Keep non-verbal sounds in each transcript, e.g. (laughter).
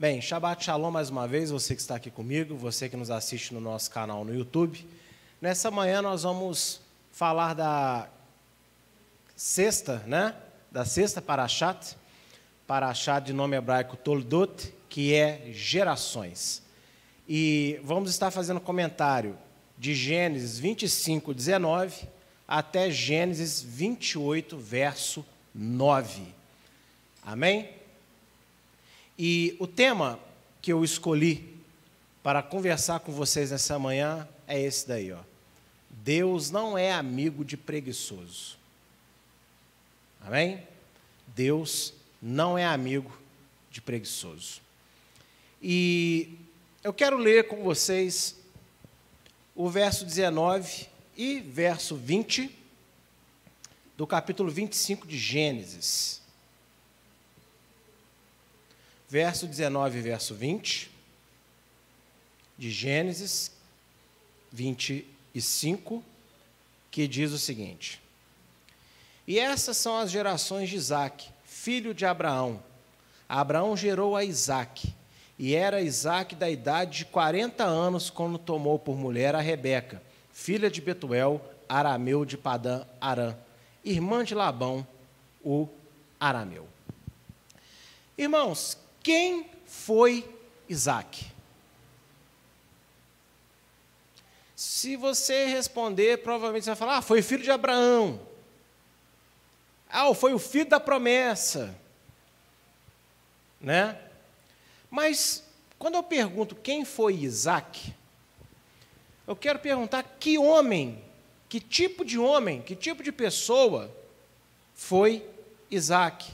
Bem, Shabbat Shalom mais uma vez, você que está aqui comigo, você que nos assiste no nosso canal no YouTube. Nessa manhã nós vamos falar da sexta, né? Da sexta Parashat, Parashat de nome hebraico Toldot, que é gerações. E vamos estar fazendo comentário de Gênesis 25, 19 até Gênesis 28, verso 9. Amém? E o tema que eu escolhi para conversar com vocês nessa manhã é esse daí, ó. Deus não é amigo de preguiçoso. Amém? Deus não é amigo de preguiçoso. E eu quero ler com vocês o verso 19 e verso 20 do capítulo 25 de Gênesis verso 19 e verso 20 de Gênesis 25, que diz o seguinte: E essas são as gerações de Isaac, filho de Abraão. Abraão gerou a Isaac, e era Isaac da idade de 40 anos quando tomou por mulher a Rebeca, filha de Betuel, arameu de Padã Arã, irmã de Labão, o arameu. Irmãos, quem foi Isaac? Se você responder, provavelmente você vai falar: ah, foi filho de Abraão. Ah, foi o filho da promessa. Né? Mas, quando eu pergunto quem foi Isaac, eu quero perguntar que homem, que tipo de homem, que tipo de pessoa foi Isaac.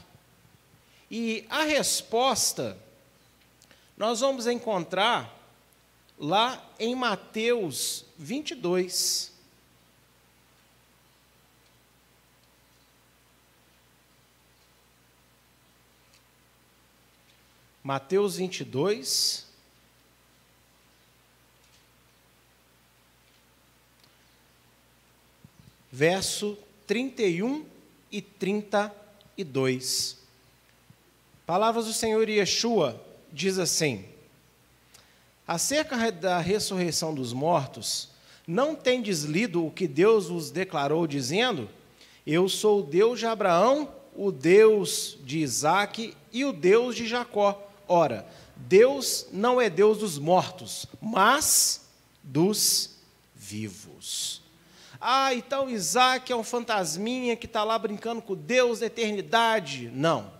E a resposta nós vamos encontrar lá em Mateus 22. Mateus 22. Verso 31 e 32. Palavras do Senhor Yeshua diz assim: Acerca da ressurreição dos mortos, não tendes lido o que Deus vos declarou, dizendo: Eu sou o Deus de Abraão, o Deus de Isaque e o Deus de Jacó. Ora, Deus não é Deus dos mortos, mas dos vivos. Ah, então Isaac é um fantasminha que está lá brincando com Deus da eternidade. Não.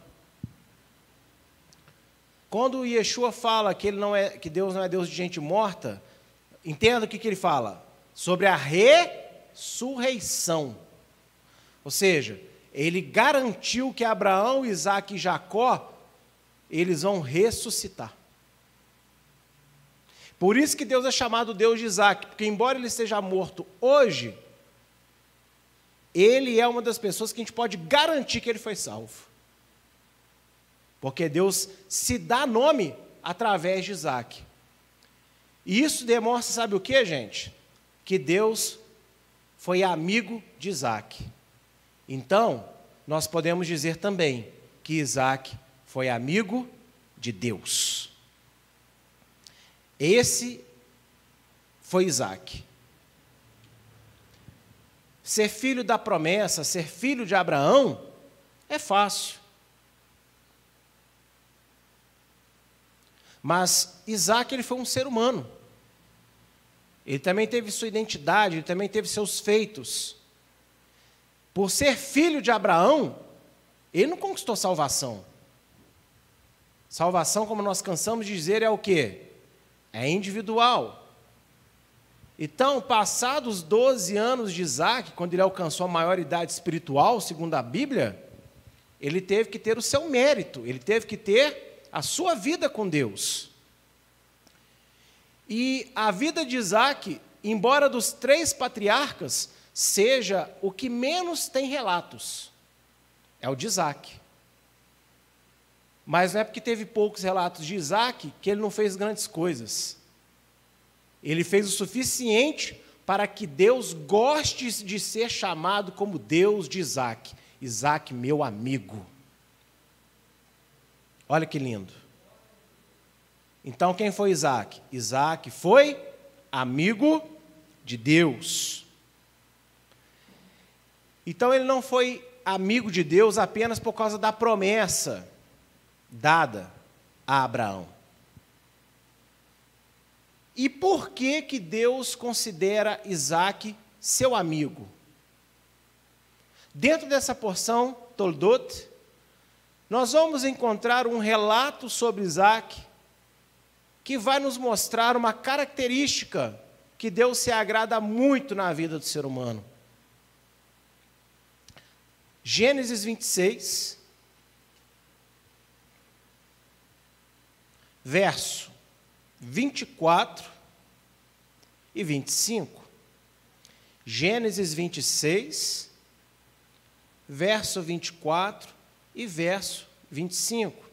Quando Yeshua fala que, ele não é, que Deus não é Deus de gente morta, entenda o que, que ele fala? Sobre a ressurreição. Ou seja, ele garantiu que Abraão, Isaac e Jacó, eles vão ressuscitar. Por isso que Deus é chamado Deus de Isaac, porque embora ele esteja morto hoje, ele é uma das pessoas que a gente pode garantir que ele foi salvo. Porque Deus se dá nome através de Isaac. E isso demonstra, sabe o que, gente? Que Deus foi amigo de Isaac. Então, nós podemos dizer também que Isaac foi amigo de Deus. Esse foi Isaac. Ser filho da promessa, ser filho de Abraão, é fácil. Mas Isaac ele foi um ser humano. Ele também teve sua identidade, ele também teve seus feitos. Por ser filho de Abraão, ele não conquistou salvação. Salvação, como nós cansamos de dizer, é o quê? É individual. Então, passados 12 anos de Isaac, quando ele alcançou a maior idade espiritual, segundo a Bíblia, ele teve que ter o seu mérito, ele teve que ter a sua vida com Deus. E a vida de Isaac, embora dos três patriarcas, seja o que menos tem relatos, é o de Isaac. Mas não é porque teve poucos relatos de Isaac que ele não fez grandes coisas. Ele fez o suficiente para que Deus goste de ser chamado como Deus de Isaac. Isaac, meu amigo. Olha que lindo. Então, quem foi Isaac? Isaac foi amigo de Deus. Então, ele não foi amigo de Deus apenas por causa da promessa dada a Abraão. E por que que Deus considera Isaac seu amigo? Dentro dessa porção, Toldot, nós vamos encontrar um relato sobre Isaac que vai nos mostrar uma característica que Deus se agrada muito na vida do ser humano. Gênesis 26, verso 24 e 25. Gênesis 26, verso 24 e verso 25.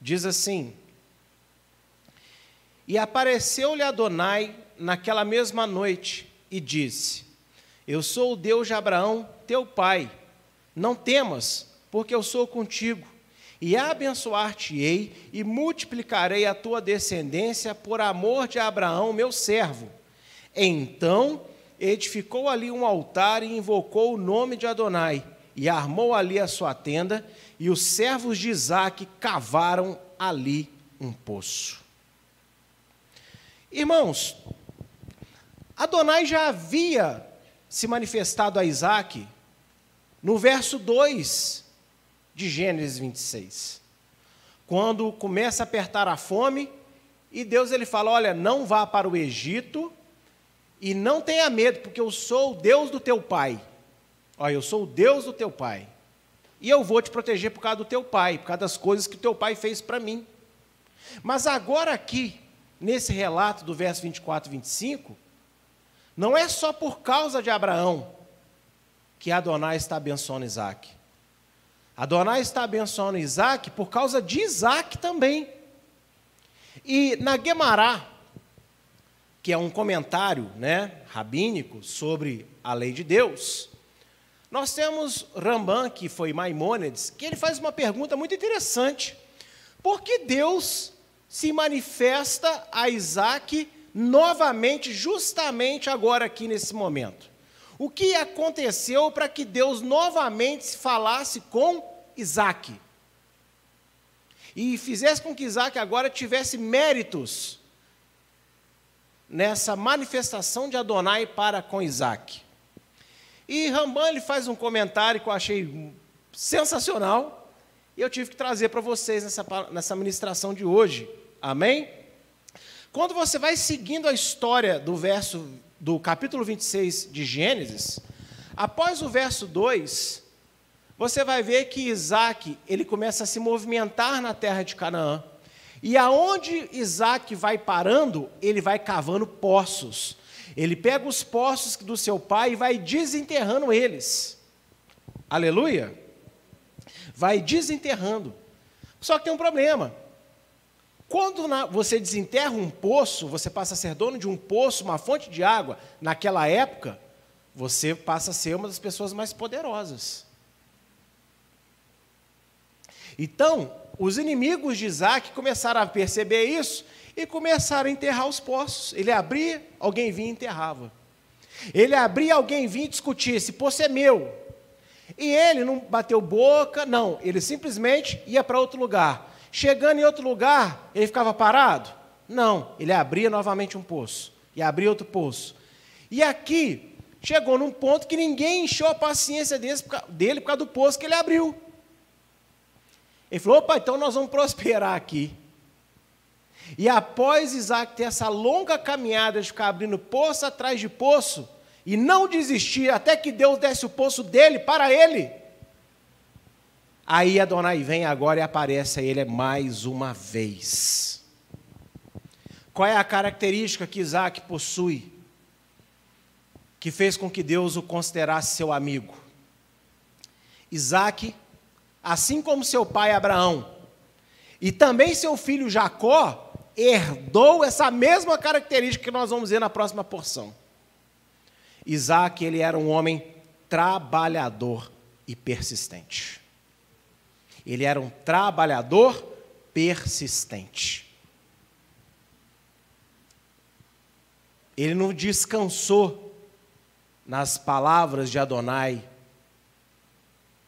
Diz assim: E apareceu-lhe Adonai naquela mesma noite e disse: Eu sou o Deus de Abraão, teu pai. Não temas, porque eu sou contigo e abençoar-te-ei e multiplicarei a tua descendência por amor de Abraão, meu servo. Então edificou ali um altar e invocou o nome de Adonai, e armou ali a sua tenda, e os servos de Isaac cavaram ali um poço. Irmãos, Adonai já havia se manifestado a Isaac no verso 2 de Gênesis 26. Quando começa a apertar a fome, e Deus ele fala: Olha, não vá para o Egito e não tenha medo, porque eu sou o Deus do teu pai. Olha, eu sou o Deus do teu pai. E eu vou te proteger por causa do teu pai, por causa das coisas que o teu pai fez para mim. Mas agora aqui, nesse relato do verso 24 e 25, não é só por causa de Abraão que Adonai está abençoando Isaac. Adonai está abençoando Isaac por causa de Isaac também. E na Guemará, que é um comentário né, rabínico sobre a lei de Deus, nós temos Rambam, que foi Maimônides, que ele faz uma pergunta muito interessante. Por que Deus se manifesta a Isaac novamente, justamente agora aqui nesse momento? O que aconteceu para que Deus novamente falasse com Isaac? E fizesse com que Isaac agora tivesse méritos nessa manifestação de Adonai para com Isaac. E Rambam ele faz um comentário que eu achei sensacional e eu tive que trazer para vocês nessa, nessa ministração de hoje. Amém? Quando você vai seguindo a história do verso do capítulo 26 de Gênesis, após o verso 2, você vai ver que Isaac ele começa a se movimentar na terra de Canaã. E aonde Isaac vai parando, ele vai cavando poços. Ele pega os poços do seu pai e vai desenterrando eles. Aleluia? Vai desenterrando. Só que tem um problema. Quando você desenterra um poço, você passa a ser dono de um poço, uma fonte de água, naquela época, você passa a ser uma das pessoas mais poderosas. Então, os inimigos de Isaac começaram a perceber isso e começaram a enterrar os poços. Ele abria, alguém vinha e enterrava. Ele abria, alguém vinha e discutia: esse poço é meu. E ele não bateu boca, não, ele simplesmente ia para outro lugar. Chegando em outro lugar, ele ficava parado? Não, ele abria novamente um poço e abria outro poço. E aqui chegou num ponto que ninguém encheu a paciência dele por causa do poço que ele abriu. Ele falou: opa, então nós vamos prosperar aqui. E após Isaac ter essa longa caminhada de ficar abrindo poço atrás de poço, e não desistir até que Deus desse o poço dele para ele, Aí Adonai vem agora e aparece a ele mais uma vez. Qual é a característica que Isaac possui, que fez com que Deus o considerasse seu amigo? Isaac, assim como seu pai Abraão, e também seu filho Jacó, herdou essa mesma característica que nós vamos ver na próxima porção. Isaac, ele era um homem trabalhador e persistente. Ele era um trabalhador persistente. Ele não descansou nas palavras de Adonai.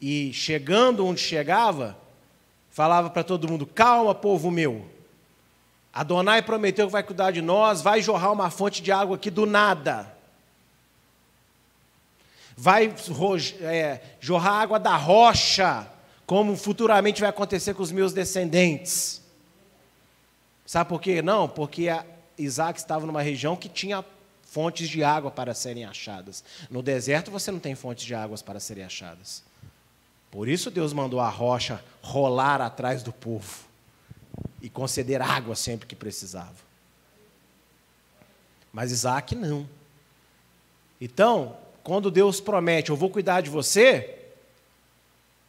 E chegando onde chegava, falava para todo mundo: Calma, povo meu, Adonai prometeu que vai cuidar de nós, vai jorrar uma fonte de água aqui do nada. Vai é, jorrar água da rocha, como futuramente vai acontecer com os meus descendentes. Sabe por quê? Não, porque Isaac estava numa região que tinha fontes de água para serem achadas. No deserto você não tem fontes de águas para serem achadas. Por isso Deus mandou a rocha rolar atrás do povo e conceder água sempre que precisava. Mas Isaac não. Então, quando Deus promete, eu vou cuidar de você,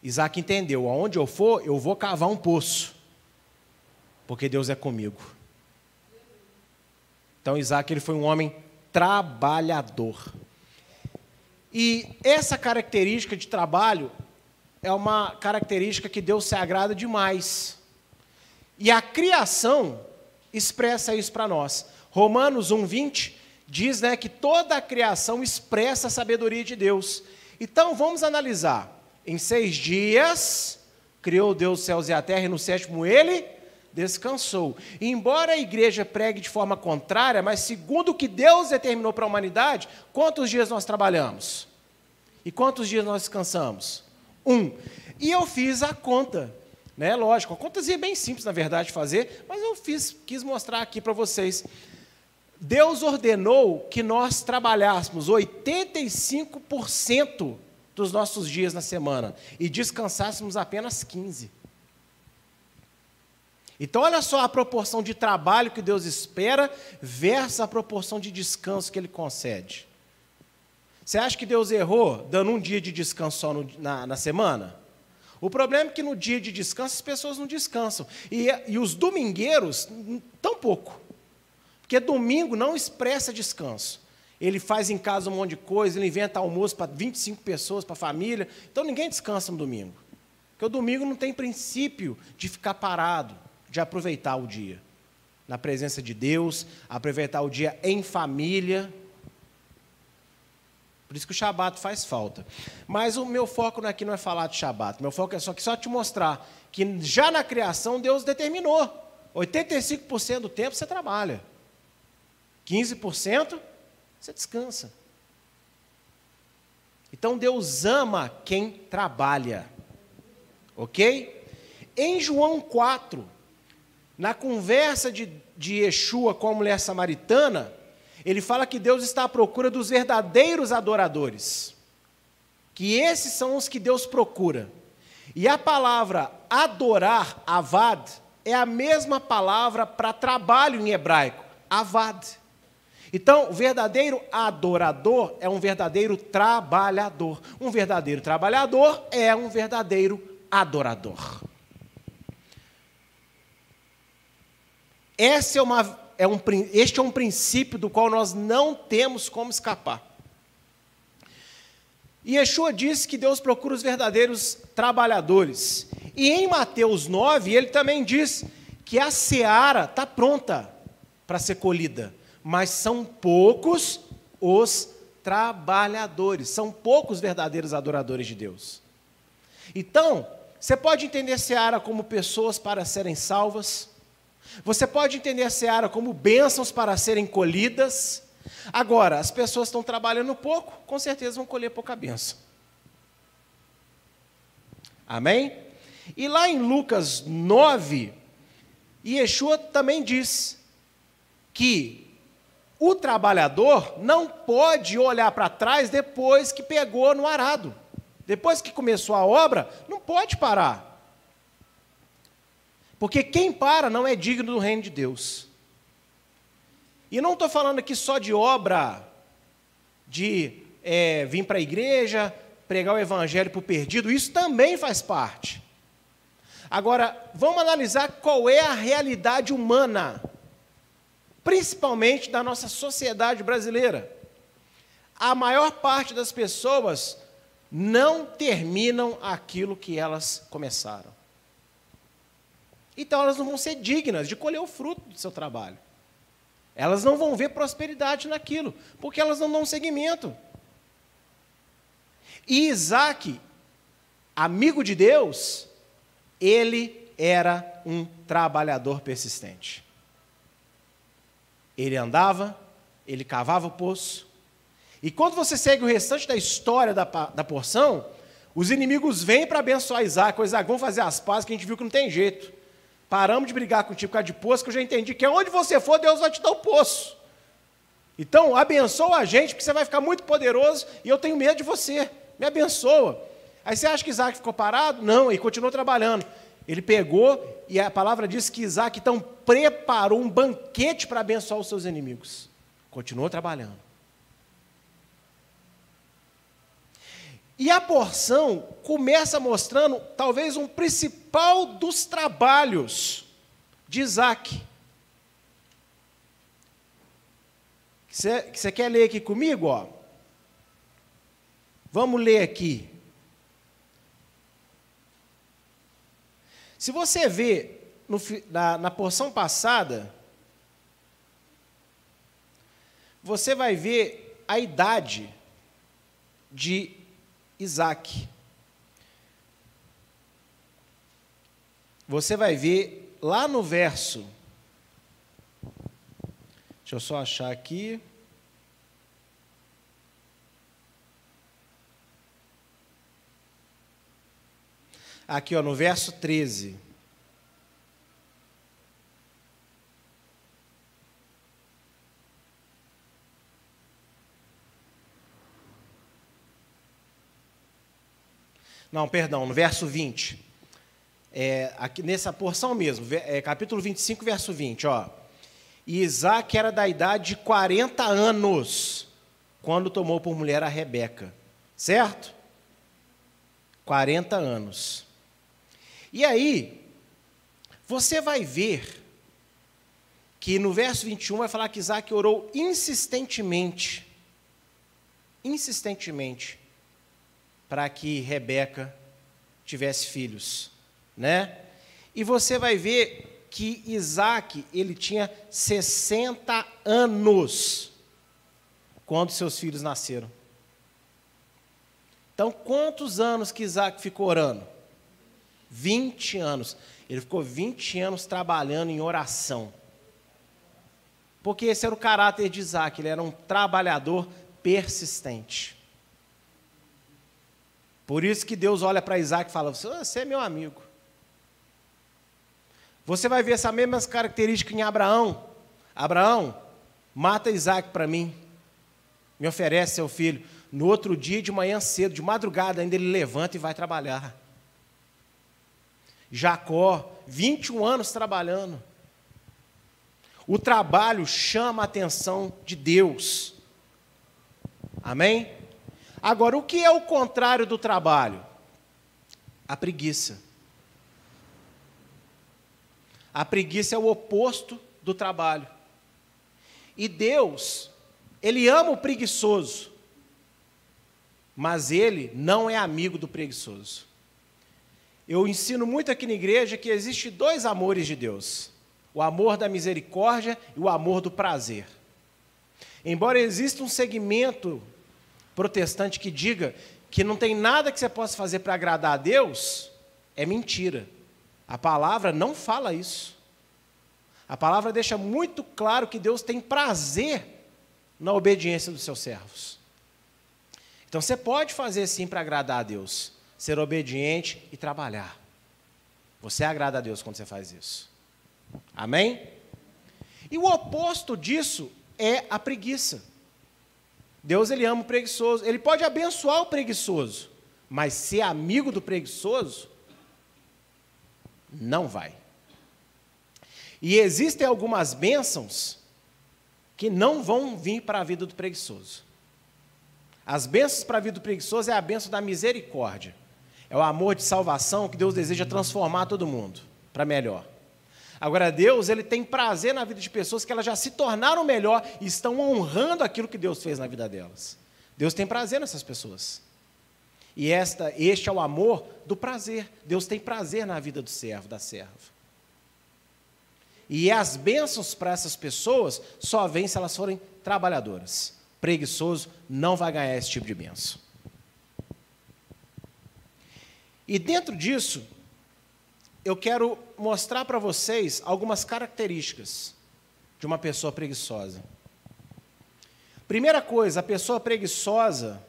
Isaac entendeu: aonde eu for, eu vou cavar um poço, porque Deus é comigo. Então Isaac ele foi um homem trabalhador. E essa característica de trabalho é uma característica que Deus se agrada demais. E a criação expressa isso para nós. Romanos 1:20 diz, né, que toda a criação expressa a sabedoria de Deus. Então vamos analisar. Em seis dias criou Deus os céus e a terra, e no sétimo ele descansou. E embora a igreja pregue de forma contrária, mas segundo o que Deus determinou para a humanidade, quantos dias nós trabalhamos? E quantos dias nós descansamos? Um. E eu fiz a conta. Né? Lógico, a contazinha é bem simples, na verdade, de fazer, mas eu fiz, quis mostrar aqui para vocês. Deus ordenou que nós trabalhássemos 85% dos nossos dias na semana e descansássemos apenas 15%. Então, olha só a proporção de trabalho que Deus espera versus a proporção de descanso que Ele concede. Você acha que Deus errou dando um dia de descanso só no, na, na, semana? O problema é que no dia de descanso as pessoas não descansam. E, e os domingueiros, tão pouco. Porque domingo não expressa descanso. Ele faz em casa um monte de coisa, ele inventa almoço para 25 pessoas, para a família. Então ninguém descansa no domingo. Porque o domingo não tem princípio de ficar parado de aproveitar o dia na presença de Deus, aproveitar o dia em família. Por isso que o Shabat faz falta. Mas o meu foco aqui não é falar de Shabat. Meu foco é só, que só te mostrar que já na criação Deus determinou. 85% do tempo você trabalha. 15% você descansa. Então Deus ama quem trabalha. Ok? Em João 4, na conversa de, de Yeshua com a mulher samaritana, ele fala que Deus está à procura dos verdadeiros adoradores. Que esses são os que Deus procura. E a palavra adorar, avad, é a mesma palavra para trabalho em hebraico, avad. Então, o verdadeiro adorador é um verdadeiro trabalhador. Um verdadeiro trabalhador é um verdadeiro adorador. Essa é uma, é um, este é um princípio do qual nós não temos como escapar. E Yeshua disse que Deus procura os verdadeiros trabalhadores. E em Mateus 9, ele também diz que a seara está pronta para ser colhida, mas são poucos os trabalhadores, são poucos verdadeiros adoradores de Deus. Então, você pode entender seara como pessoas para serem salvas, você pode entender a seara como bênçãos para serem colhidas. Agora, as pessoas estão trabalhando pouco, com certeza vão colher pouca bênção. Amém? E lá em Lucas 9, Yeshua também diz que o trabalhador não pode olhar para trás depois que pegou no arado. Depois que começou a obra, não pode parar. Porque quem para não é digno do reino de Deus. E não estou falando aqui só de obra, de é, vir para a igreja, pregar o evangelho para o perdido, isso também faz parte. Agora, vamos analisar qual é a realidade humana, principalmente da nossa sociedade brasileira. A maior parte das pessoas não terminam aquilo que elas começaram. Então elas não vão ser dignas de colher o fruto do seu trabalho. Elas não vão ver prosperidade naquilo, porque elas não dão seguimento. E Isaac, amigo de Deus, ele era um trabalhador persistente. Ele andava, ele cavava o poço. E quando você segue o restante da história da, da porção, os inimigos vêm para abençoar Isaac. Isaac, vamos fazer as pazes que a gente viu que não tem jeito. Paramos de brigar contigo por causa de poço, que eu já entendi que onde você for, Deus vai te dar o poço. Então, abençoa a gente, porque você vai ficar muito poderoso e eu tenho medo de você. Me abençoa. Aí você acha que Isaac ficou parado? Não, ele continuou trabalhando. Ele pegou e a palavra diz que Isaac então preparou um banquete para abençoar os seus inimigos. Continuou trabalhando. E a porção começa mostrando talvez um principal dos trabalhos de Isaac. Você, quer ler aqui comigo? Ó? Vamos ler aqui. Se você vê no, na, na porção passada, você vai ver a idade de Isaac. Você vai ver lá no verso. Deixa eu só achar aqui. Aqui, ó, no verso 13. Não, perdão, no verso 20. É, aqui nessa porção mesmo, é, capítulo 25, verso 20, ó. E Isaac era da idade de 40 anos quando tomou por mulher a Rebeca. Certo? 40 anos. E aí, você vai ver que no verso 21 vai falar que Isaac orou insistentemente, insistentemente, para que Rebeca tivesse filhos, né? E você vai ver que Isaac, ele tinha 60 anos quando seus filhos nasceram. Então, quantos anos que Isaac ficou orando? 20 anos. Ele ficou 20 anos trabalhando em oração. Porque esse era o caráter de Isaac, ele era um trabalhador persistente. Por isso que Deus olha para Isaac e fala: Você é meu amigo. Você vai ver essa mesma característica em Abraão. Abraão, mata Isaac para mim. Me oferece seu filho. No outro dia, de manhã cedo, de madrugada, ainda ele levanta e vai trabalhar. Jacó, 21 anos trabalhando. O trabalho chama a atenção de Deus. Amém? Agora, o que é o contrário do trabalho? A preguiça. A preguiça é o oposto do trabalho. E Deus, Ele ama o preguiçoso, mas Ele não é amigo do preguiçoso. Eu ensino muito aqui na igreja que existe dois amores de Deus: o amor da misericórdia e o amor do prazer. Embora exista um segmento protestante que diga que não tem nada que você possa fazer para agradar a Deus, é mentira. A palavra não fala isso. A palavra deixa muito claro que Deus tem prazer na obediência dos seus servos. Então você pode fazer sim para agradar a Deus, ser obediente e trabalhar. Você agrada a Deus quando você faz isso. Amém? E o oposto disso é a preguiça. Deus ele ama o preguiçoso. Ele pode abençoar o preguiçoso, mas ser amigo do preguiçoso não vai. E existem algumas bênçãos que não vão vir para a vida do preguiçoso. As bênçãos para a vida do preguiçoso é a bênção da misericórdia. É o amor de salvação que Deus deseja transformar todo mundo para melhor. Agora, Deus, ele tem prazer na vida de pessoas que elas já se tornaram melhor e estão honrando aquilo que Deus fez na vida delas. Deus tem prazer nessas pessoas. E esta, este é o amor do prazer. Deus tem prazer na vida do servo, da serva. E as bênçãos para essas pessoas só vêm se elas forem trabalhadoras. Preguiçoso não vai ganhar esse tipo de bênção. E dentro disso, eu quero mostrar para vocês algumas características de uma pessoa preguiçosa. Primeira coisa, a pessoa preguiçosa,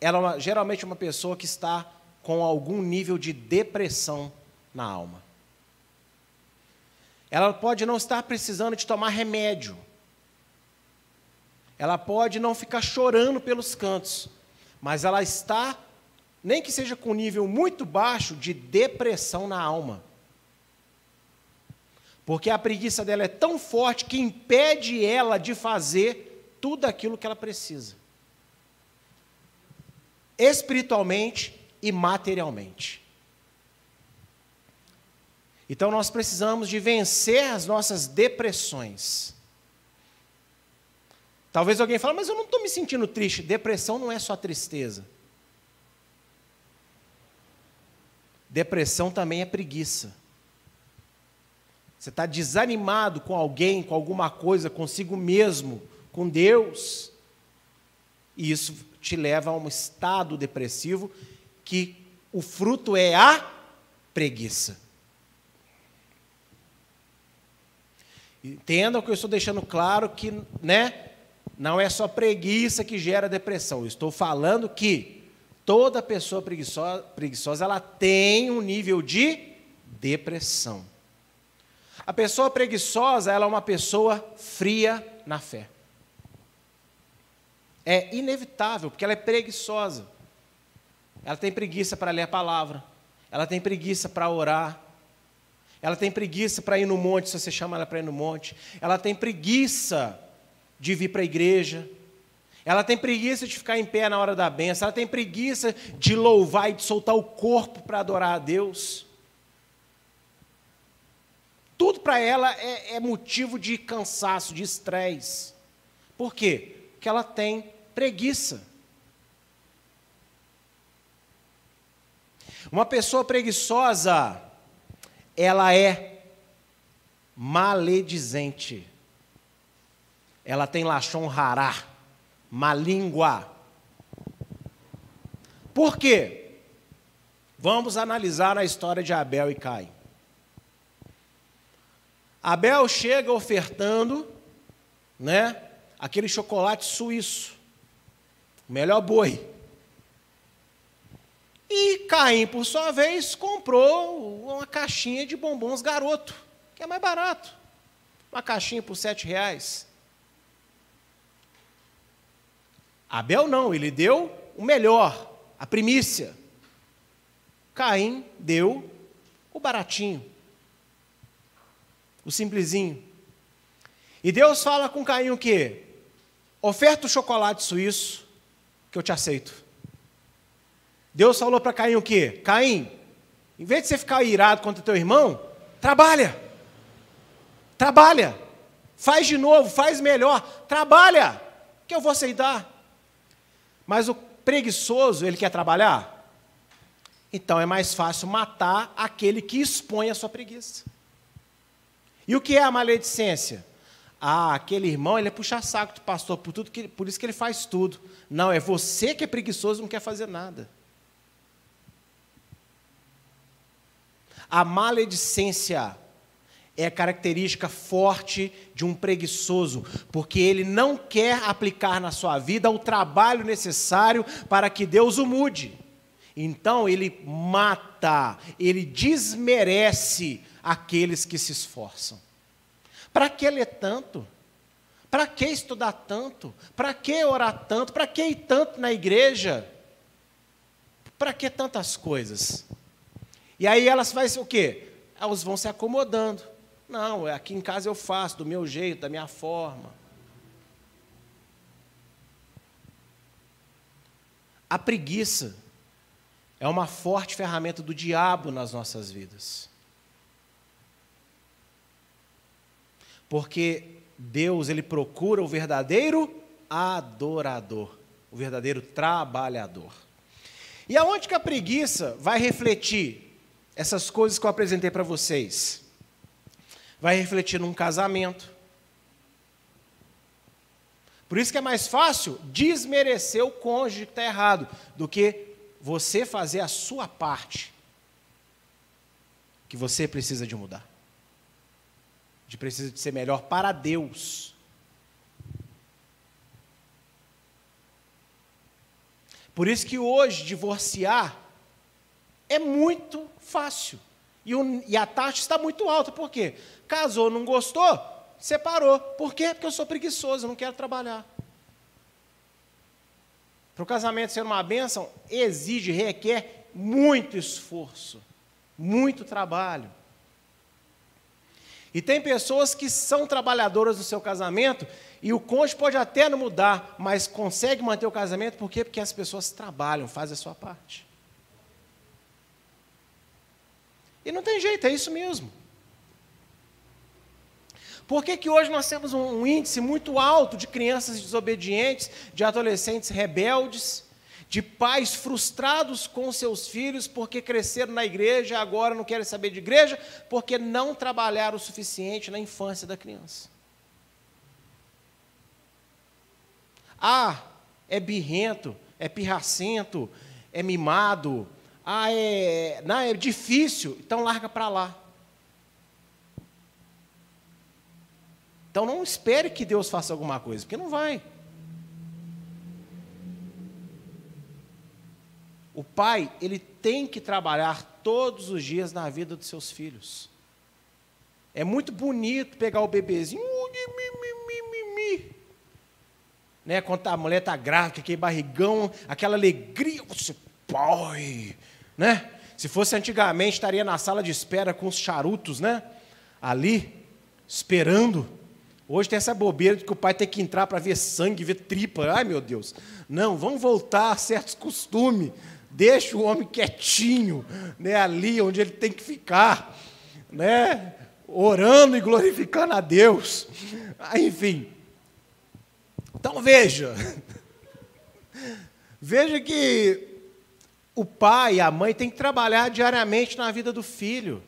ela é uma, geralmente uma pessoa que está com algum nível de depressão na alma. Ela pode não estar precisando de tomar remédio. Ela pode não ficar chorando pelos cantos, mas ela está, nem que seja com nível muito baixo, de depressão na alma. Porque a preguiça dela é tão forte que impede ela de fazer tudo aquilo que ela precisa. Espiritualmente e materialmente. Então nós precisamos de vencer as nossas depressões. Talvez alguém fale, mas eu não estou me sentindo triste. Depressão não é só tristeza. Depressão também é preguiça. Você está desanimado com alguém, com alguma coisa, consigo mesmo, com Deus. E isso te leva a um estado depressivo que o fruto é a preguiça. Entendam que eu estou deixando claro que, né, não é só preguiça que gera depressão. Eu estou falando que toda pessoa preguiçosa, preguiçosa ela tem um nível de depressão. A pessoa preguiçosa, ela é uma pessoa fria na fé. É inevitável, porque ela é preguiçosa. Ela tem preguiça para ler a palavra, ela tem preguiça para orar, ela tem preguiça para ir no monte, se você chama ela para ir no monte. Ela tem preguiça de vir para a igreja. Ela tem preguiça de ficar em pé na hora da benção. Ela tem preguiça de louvar e de soltar o corpo para adorar a Deus. Tudo para ela é, é, motivo de cansaço, de estresse. Por quê? Porque ela tem preguiça. Uma pessoa preguiçosa, ela é maledizente. Ela tem lachon rará, má língua. Por quê? Vamos analisar a história de Abel e Caim. Abel chega ofertando, né, aquele chocolate suíço, o melhor boi. E Caim, por sua vez, comprou uma caixinha de bombons garoto, que é mais barato. Uma caixinha por sete reais. Abel não, ele deu o melhor, a primícia. Caim deu o baratinho, o simplesinho. E Deus fala com Caim o quê? Oferta o chocolate suíço, que eu te aceito. Deus falou para Caim o quê? Caim, em vez de você ficar irado contra teu irmão, trabalha. Trabalha. Faz de novo, faz melhor. Trabalha, que eu vou aceitar. Mas o preguiçoso, ele quer trabalhar? Então é mais fácil matar aquele que expõe a sua preguiça. E o que é a maledicência? Ah, aquele irmão, ele é puxa-saco do pastor, por, tudo que, por isso que ele faz tudo. Não, é você que é preguiçoso e não quer fazer nada. A maledicência é a característica forte de um preguiçoso, porque ele não quer aplicar na sua vida o trabalho necessário para que Deus o mude. Então ele mata, ele desmerece aqueles que se esforçam. Para que ler tanto? Para que estudar tanto? Para que orar tanto? Para que ir tanto na igreja? Para que tantas coisas? E aí elas fazem o quê? Elas vão se acomodando. Não, é aqui em casa eu faço do meu jeito, da minha forma. A preguiça é uma forte ferramenta do diabo nas nossas vidas. Porque Deus, ele procura o verdadeiro adorador, o verdadeiro trabalhador. E aonde que a preguiça vai refletir? essas coisas que eu apresentei para vocês. vai refletir num casamento. Por isso que é mais fácil desmerecer o cônjuge que está errado do que você fazer a sua parte que você precisa de mudar. De precisa de ser melhor para Deus. Por isso que hoje divorciar é muito fácil. E, o, e, a taxa está muito alta. Por quê? Casou, não gostou, separou. Por quê? Porque eu sou preguiçoso, eu não quero trabalhar. Para o casamento ser uma bênção, exige, requer muito esforço, muito trabalho. E tem pessoas que são trabalhadoras do seu casamento e o cônjuge pode até não mudar, mas consegue manter o casamento, por quê? Porque as pessoas trabalham, fazem a sua parte. E não tem jeito, é isso mesmo. Por que, que hoje nós temos um índice muito alto de crianças desobedientes, de adolescentes rebeldes, de pais frustrados com seus filhos porque cresceram na igreja agora não querem saber de igreja, porque não trabalharam o suficiente na infância da criança? Ah, é birrento, é pirracento, é mimado, ah, é, não, é difícil, então larga para lá. Então não espere que Deus faça alguma coisa, porque não vai. O pai, ele tem que trabalhar todos os dias na vida dos seus filhos. É muito bonito pegar o bebezinho, né, quando a mulher está grávida, aquele barrigão, aquela alegria, você, pai, né? Se fosse antigamente, estaria na sala de espera com os charutos, né? Ali, esperando. Hoje tem essa bobeira de que o pai tem que entrar para ver sangue, ver tripa. Ai, meu Deus. Não, vamos voltar a certos costumes. Deixa o homem quietinho, né, ali onde ele tem que ficar, né? Orando e glorificando a Deus. Ah, enfim. Então veja. (laughs) Veja que o pai e a mãe têm que trabalhar diariamente na vida do filho.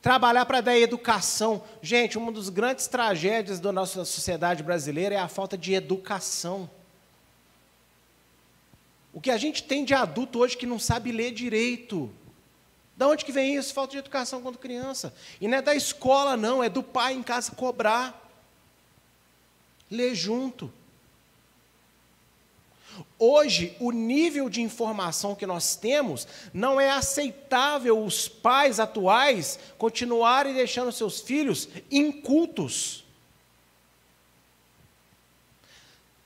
Trabalhar para dar educação. Gente, uma das grandes tragédias da nossa sociedade brasileira é a falta de educação. O que a gente tem de adulto hoje que não sabe ler direito. Da onde que vem isso? Falta de educação quando criança. E não é da escola, não, é do pai em casa cobrar. Ler junto. Hoje, o nível de informação que nós temos, não é aceitável os pais atuais continuarem deixando seus filhos incultos.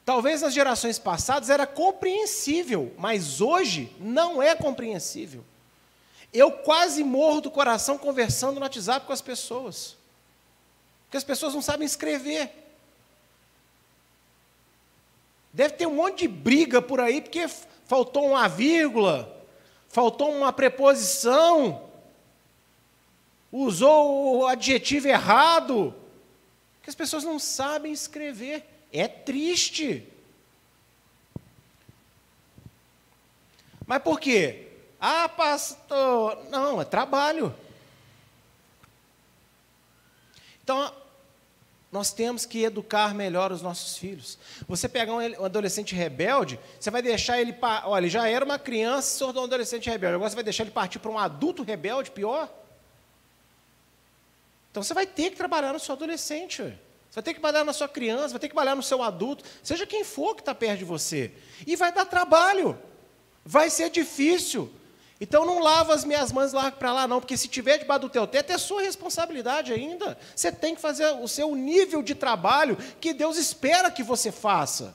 Talvez nas gerações passadas era compreensível, mas hoje não é compreensível. Eu quase morro do coração conversando no WhatsApp com as pessoas, porque as pessoas não sabem escrever. Deve ter um monte de briga por aí, porque faltou uma vírgula, faltou uma preposição, usou o adjetivo errado, que as pessoas não sabem escrever. É triste. Mas por quê? Ah, pastor, não, é trabalho. Então, nós temos que educar melhor os nossos filhos. Você pegar um adolescente rebelde, você vai deixar ele. Olha, ele já era uma criança, tornou um adolescente rebelde. Agora você vai deixar ele partir para um adulto rebelde, pior? Então você vai ter que trabalhar no seu adolescente. Vai ter que trabalhar na sua criança, vai ter que trabalhar no seu adulto, seja quem for que está perto de você. E vai dar trabalho. Vai ser difícil. Então não lava as minhas mãos lá para lá, não, porque se tiver debaixo do teu teto é sua responsabilidade ainda. Você tem que fazer o seu nível de trabalho que Deus espera que você faça.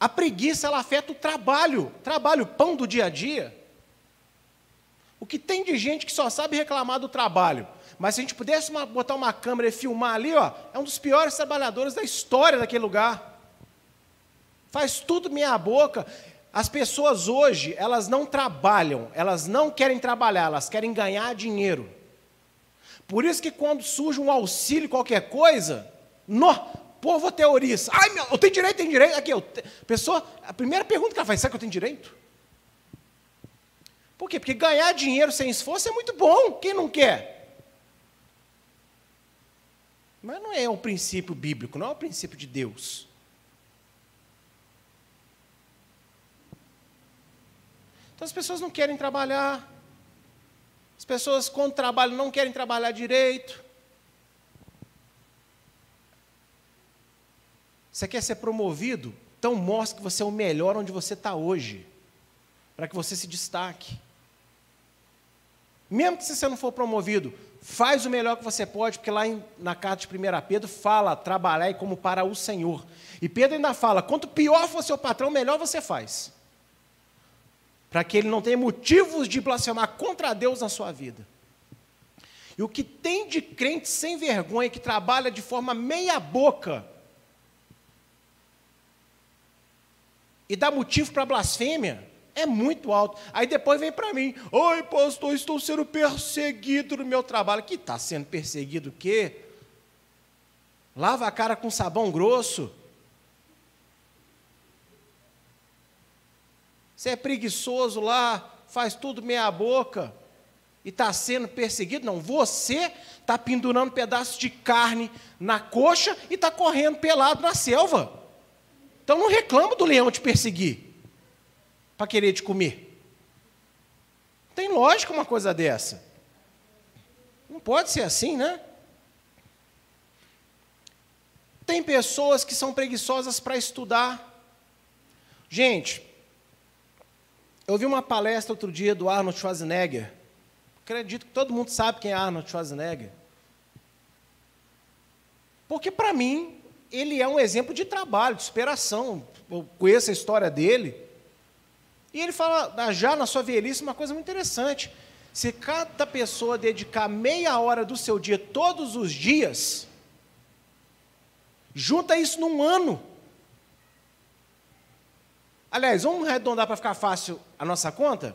A preguiça ela afeta o trabalho, trabalho, pão do dia a dia. O que tem de gente que só sabe reclamar do trabalho, mas se a gente pudesse uma, botar uma câmera e filmar ali, ó, é um dos piores trabalhadores da história daquele lugar. Faz tudo minha boca. As pessoas hoje, elas não trabalham, elas não querem trabalhar, elas querem ganhar dinheiro. Por isso que quando surge um auxílio, qualquer coisa, no, povo teoriza. Ai, meu, eu tenho direito, tenho direito. Aqui, eu pessoa, a primeira pergunta que ela faz, será que eu tenho direito? Por quê? Porque ganhar dinheiro sem esforço é muito bom. Quem não quer? Mas não é um princípio bíblico, não é um princípio de Deus. Então as pessoas não querem trabalhar. As pessoas, quando trabalham, não querem trabalhar direito. Você quer ser promovido? Então mostre que você é o melhor onde você está hoje, para que você se destaque. Mesmo que você não for promovido, faz o melhor que você pode, porque lá em, na carta de 1 Pedro fala trabalhar como para o Senhor. E Pedro ainda fala: quanto pior for seu patrão, melhor você faz para que ele não tenha motivos de blasfemar contra Deus na sua vida. E o que tem de crente sem vergonha que trabalha de forma meia-boca e dá motivo para blasfêmia é muito alto. Aí depois vem para mim: Oi, pastor, estou sendo perseguido no meu trabalho. Que está sendo perseguido o quê? Lava a cara com sabão grosso. Você é preguiçoso lá, faz tudo meia boca e está sendo perseguido. Não, você está pendurando pedaços de carne na coxa e está correndo pelado na selva. Então não reclama do leão te perseguir para querer te comer. Tem lógica uma coisa dessa. Não pode ser assim, né? Tem pessoas que são preguiçosas para estudar. Gente, eu vi uma palestra outro dia do Arnold Schwarzenegger. Acredito que todo mundo sabe quem é Arnold Schwarzenegger. Porque, para mim, ele é um exemplo de trabalho, de superação. Eu conheço a história dele. E ele fala, já na sua velhice, uma coisa muito interessante. Se cada pessoa dedicar meia hora do seu dia todos os dias, junta isso num ano. Aliás, vamos arredondar para ficar fácil a nossa conta?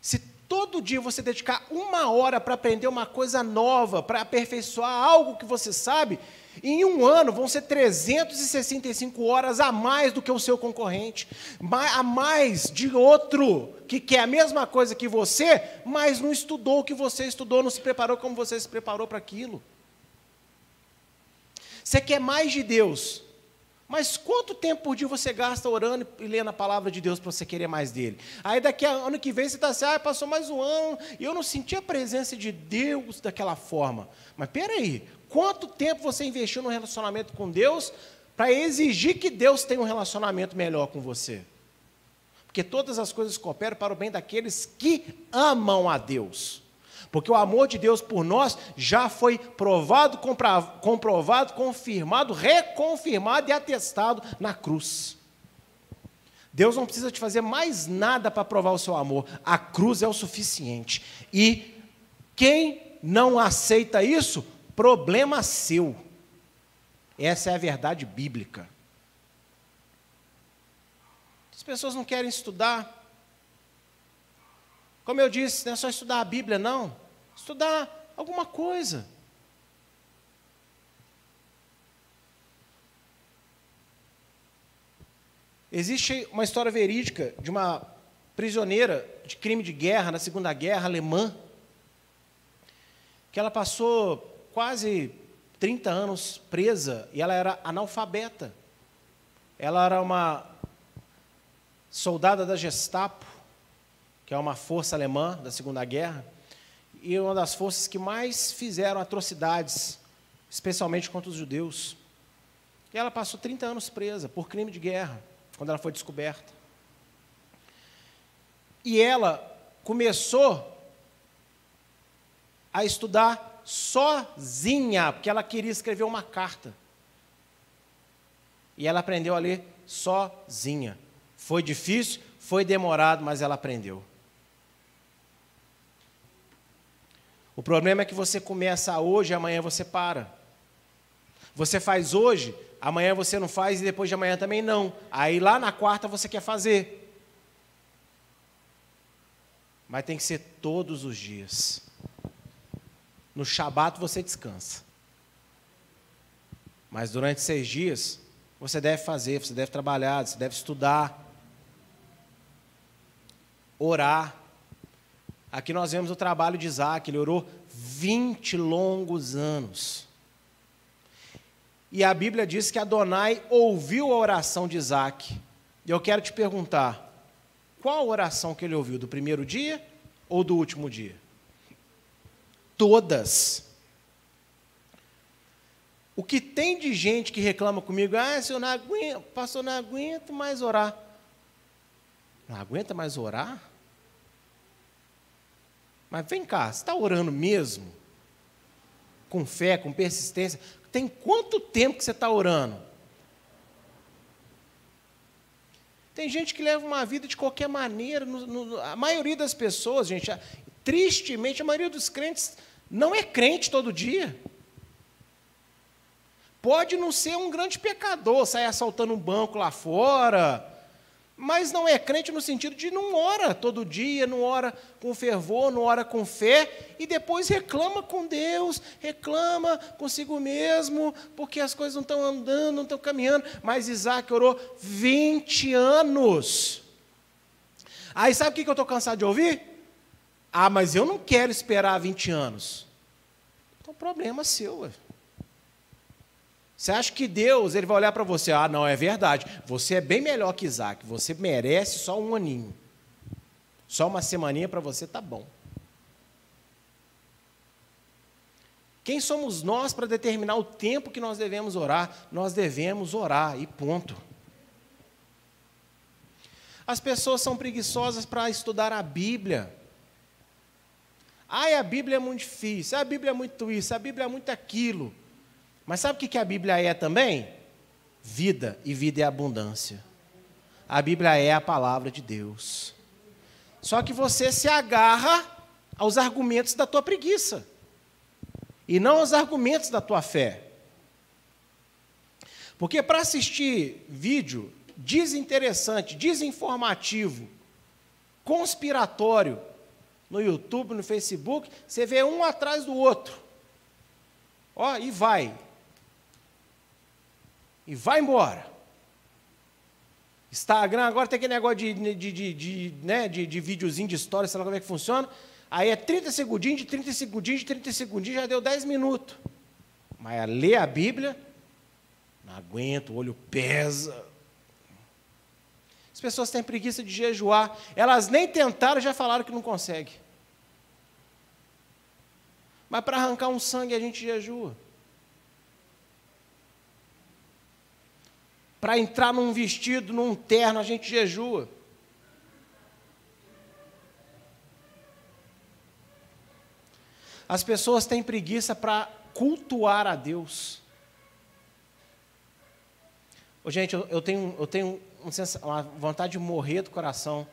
Se todo dia você dedicar uma hora para aprender uma coisa nova, para aperfeiçoar algo que você sabe, em um ano vão ser 365 horas a mais do que o seu concorrente, a mais de outro que quer a mesma coisa que você, mas não estudou o que você estudou, não se preparou como você se preparou para aquilo. Você quer mais de Deus, mas quanto tempo por dia você gasta orando e lendo a palavra de Deus para você querer mais dele? Aí daqui a ano que vem você está assim, ah, passou mais um ano e eu não senti a presença de Deus daquela forma. Mas peraí, quanto tempo você investiu no relacionamento com Deus para exigir que Deus tenha um relacionamento melhor com você? Porque todas as coisas cooperam para o bem daqueles que amam a Deus. Porque o amor de Deus por nós já foi provado, comprovado, confirmado, reconfirmado e atestado na cruz. Deus não precisa te fazer mais nada para provar o seu amor. A cruz é o suficiente. E quem não aceita isso, problema seu. Essa é a verdade bíblica. As pessoas não querem estudar. Como eu disse, não é só estudar a Bíblia, não estudar alguma coisa. Existe uma história verídica de uma prisioneira de crime de guerra na Segunda Guerra alemã, que ela passou quase 30 anos presa e ela era analfabeta. Ela era uma soldada da Gestapo, que é uma força alemã da Segunda Guerra e uma das forças que mais fizeram atrocidades, especialmente contra os judeus. E ela passou 30 anos presa por crime de guerra, quando ela foi descoberta. E ela começou a estudar sozinha, porque ela queria escrever uma carta. E ela aprendeu a ler sozinha. Foi difícil, foi demorado, mas ela aprendeu. O problema é que você começa hoje, amanhã você para. Você faz hoje, amanhã você não faz e depois de amanhã também não. Aí lá na quarta você quer fazer. Mas tem que ser todos os dias. No Shabat você descansa. Mas durante seis dias, você deve fazer, você deve trabalhar, você deve estudar, orar. Aqui nós vemos o trabalho de Isaac, ele orou 20 longos anos. E a Bíblia diz que Adonai ouviu a oração de Isaac. E eu quero te perguntar: qual oração que ele ouviu? Do primeiro dia ou do último dia? Todas. O que tem de gente que reclama comigo, ah, se eu não aguento, pastor, não aguento mais orar. Não aguenta mais orar? Mas vem cá, você está orando mesmo? Com fé, com persistência? Tem quanto tempo que você está orando? Tem gente que leva uma vida de qualquer maneira. No, no, a maioria das pessoas, gente, tristemente, a maioria dos crentes não é crente todo dia. Pode não ser um grande pecador, sair assaltando um banco lá fora, mas não é crente no sentido de não ora todo dia, não ora com fervor, não ora com fé, e depois reclama com Deus, reclama consigo mesmo, porque as coisas não estão andando, não estão caminhando. Mas Isaac orou 20 anos. Aí sabe o que eu estou cansado de ouvir? Ah, mas eu não quero esperar 20 anos. Então, problema seu. Ué. Você acha que Deus ele vai olhar para você? Ah, não, é verdade. Você é bem melhor que Isaac. Você merece só um aninho. Só uma semaninha para você tá bom. Quem somos nós para determinar o tempo que nós devemos orar? Nós devemos orar e ponto. As pessoas são preguiçosas para estudar a Bíblia. Ai, a Bíblia é muito difícil, a Bíblia é muito isso, a Bíblia é muito aquilo. Mas sabe o que a Bíblia é também? Vida, e vida é abundância. A Bíblia é a palavra de Deus. Só que você se agarra aos argumentos da tua preguiça, e não aos argumentos da tua fé. Porque para assistir vídeo desinteressante, desinformativo, conspiratório, no YouTube, no Facebook, você vê um atrás do outro. Ó, e vai e vai embora. Instagram agora tem aquele negócio de, de, de, de, né, de, de videozinho de história, sei lá como é que funciona. Aí é 30 segundinhos, de 30 segundinhos, de 30 segundinhos, já deu 10 minutos. Mas a ler a Bíblia, não aguento, o olho pesa. As pessoas têm preguiça de jejuar. Elas nem tentaram, já falaram que não conseguem. Mas para arrancar um sangue a gente jejua. Para entrar num vestido, num terno, a gente jejua. As pessoas têm preguiça para cultuar a Deus. Ô, gente, eu, eu, tenho, eu tenho uma vontade de morrer do coração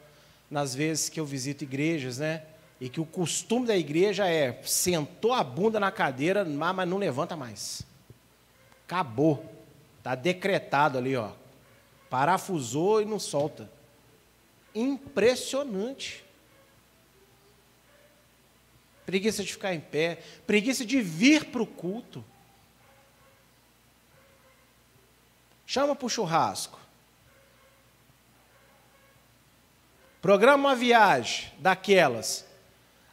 nas vezes que eu visito igrejas, né? E que o costume da igreja é sentou a bunda na cadeira, mas não levanta mais. Acabou. Está decretado ali, ó. Parafusou e não solta. Impressionante. Preguiça de ficar em pé, preguiça de vir para o culto. Chama para o churrasco. Programa uma viagem daquelas.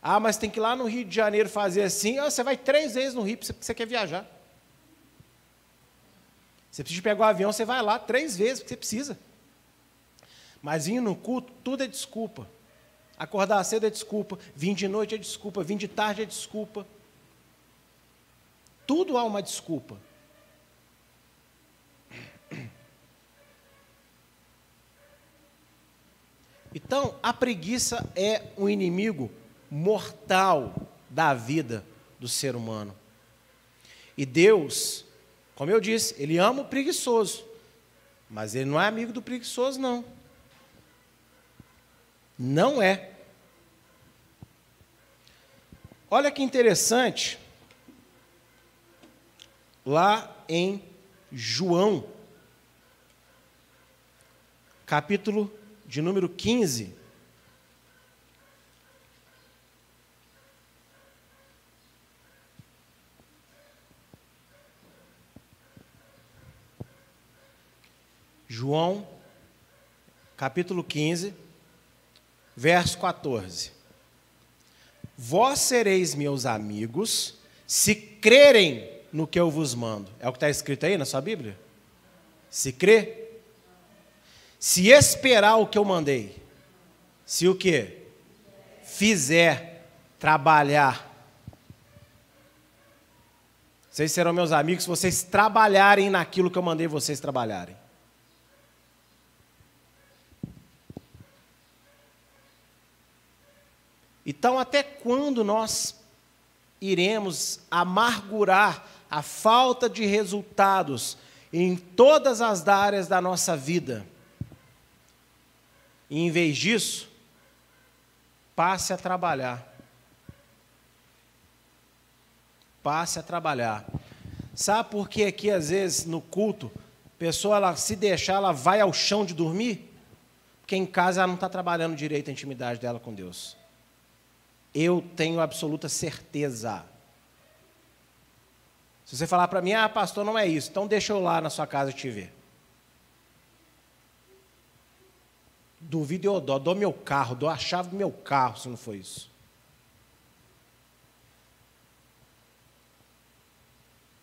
Ah, mas tem que ir lá no Rio de Janeiro fazer assim. Ah, você vai três vezes no Rio porque você quer viajar. Você precisa pegar o avião, você vai lá três vezes, porque você precisa. Mas indo no culto, tudo é desculpa. Acordar cedo é desculpa, vir de noite é desculpa, vir de tarde é desculpa. Tudo há uma desculpa. Então, a preguiça é um inimigo mortal da vida do ser humano. E Deus como eu disse, ele ama o preguiçoso, mas ele não é amigo do preguiçoso, não. Não é. Olha que interessante, lá em João, capítulo de número 15. João, capítulo 15, verso 14. Vós sereis meus amigos se crerem no que eu vos mando. É o que está escrito aí na sua Bíblia? Se crê. Se esperar o que eu mandei. Se o que? Fizer, trabalhar. Vocês serão meus amigos se vocês trabalharem naquilo que eu mandei vocês trabalharem. Então, até quando nós iremos amargurar a falta de resultados em todas as áreas da nossa vida? E, em vez disso, passe a trabalhar. Passe a trabalhar. Sabe por que aqui, às vezes, no culto, a pessoa, ela, se deixar, ela vai ao chão de dormir? Porque em casa ela não está trabalhando direito a intimidade dela com Deus. Eu tenho absoluta certeza. Se você falar para mim, ah, pastor, não é isso, então deixa eu lá na sua casa te ver. Duvido eu dou, dou meu carro, dou a chave do meu carro se não for isso.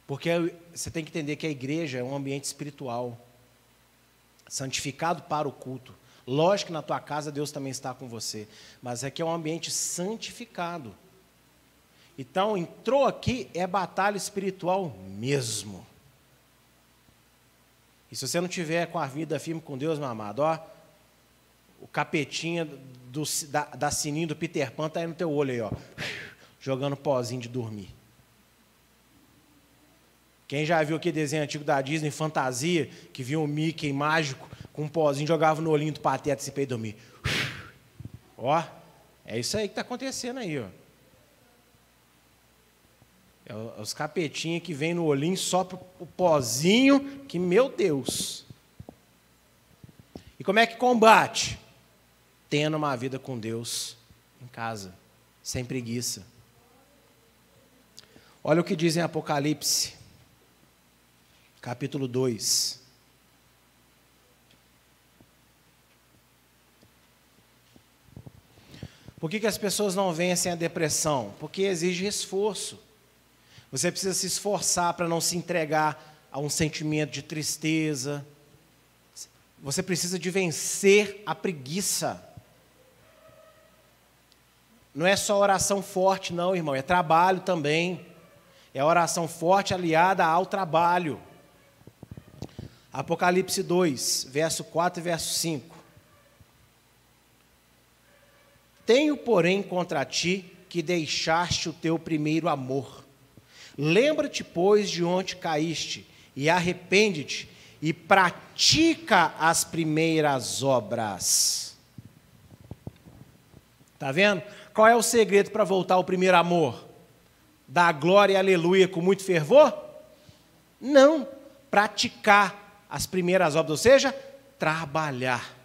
Porque você tem que entender que a igreja é um ambiente espiritual, santificado para o culto. Lógico que na tua casa Deus também está com você, mas aqui é um ambiente santificado. Então, entrou aqui é batalha espiritual mesmo. E se você não tiver com a vida firme com Deus, meu amado, ó, o capetinha do, da, da sininho do Peter Pan está aí no teu olho aí, ó, jogando pozinho de dormir. Quem já viu aquele desenho antigo da Disney, Fantasia, que viu um Mickey mágico com um pozinho, jogava no olhinho do pateta e para dormir. Ó, é isso aí que está acontecendo aí, ó. É os capetinhos que vem no olhinho só o pozinho, que meu Deus. E como é que combate? Tendo uma vida com Deus em casa, sem preguiça. Olha o que diz em Apocalipse, capítulo 2. Por que, que as pessoas não vencem a depressão? Porque exige esforço. Você precisa se esforçar para não se entregar a um sentimento de tristeza. Você precisa de vencer a preguiça. Não é só oração forte, não, irmão, é trabalho também. É oração forte aliada ao trabalho. Apocalipse 2, verso 4 e verso 5. Tenho, porém, contra ti que deixaste o teu primeiro amor. Lembra-te, pois, de onde caíste, e arrepende-te, e pratica as primeiras obras. Está vendo? Qual é o segredo para voltar ao primeiro amor? Dar glória e aleluia com muito fervor? Não. Praticar as primeiras obras, ou seja, trabalhar.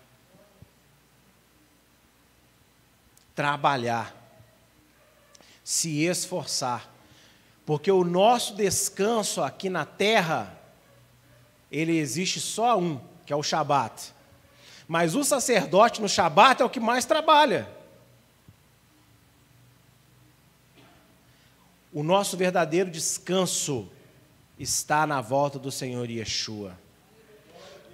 trabalhar, se esforçar, porque o nosso descanso aqui na terra, ele existe só um, que é o Shabat. Mas o sacerdote no Shabat é o que mais trabalha. O nosso verdadeiro descanso está na volta do Senhor Yeshua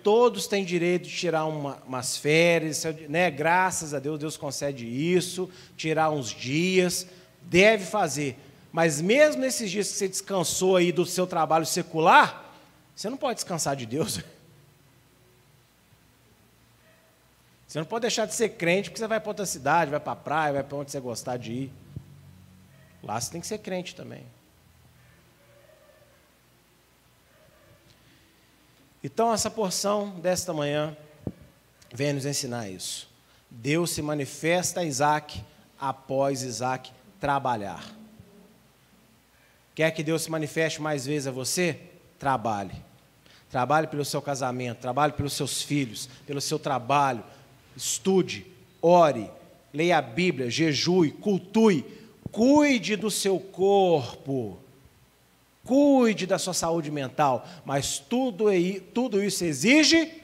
todos têm direito de tirar uma, umas férias, né? graças a Deus, Deus concede isso, tirar uns dias, deve fazer. Mas mesmo nesses dias que você descansou aí do seu trabalho secular, você não pode descansar de Deus. (laughs) Você não pode deixar de ser crente porque você vai para outra cidade, vai para a praia, vai para onde você gostar de ir. Lá você tem que ser crente também. Então, essa porção desta manhã vem nos ensinar isso. Deus se manifesta a Isaac após Isaac trabalhar. Quer que Deus se manifeste mais vezes a você? Trabalhe. Trabalhe pelo seu casamento, trabalhe pelos seus filhos, pelo seu trabalho. Estude, ore, leia a Bíblia, jejue, cultue, cuide do seu corpo cuide da sua saúde mental, mas tudo, tudo isso exige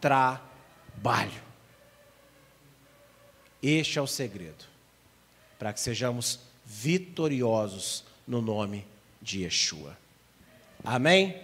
trabalho. Este é o segredo, para que sejamos vitoriosos no nome de Yeshua. Amém?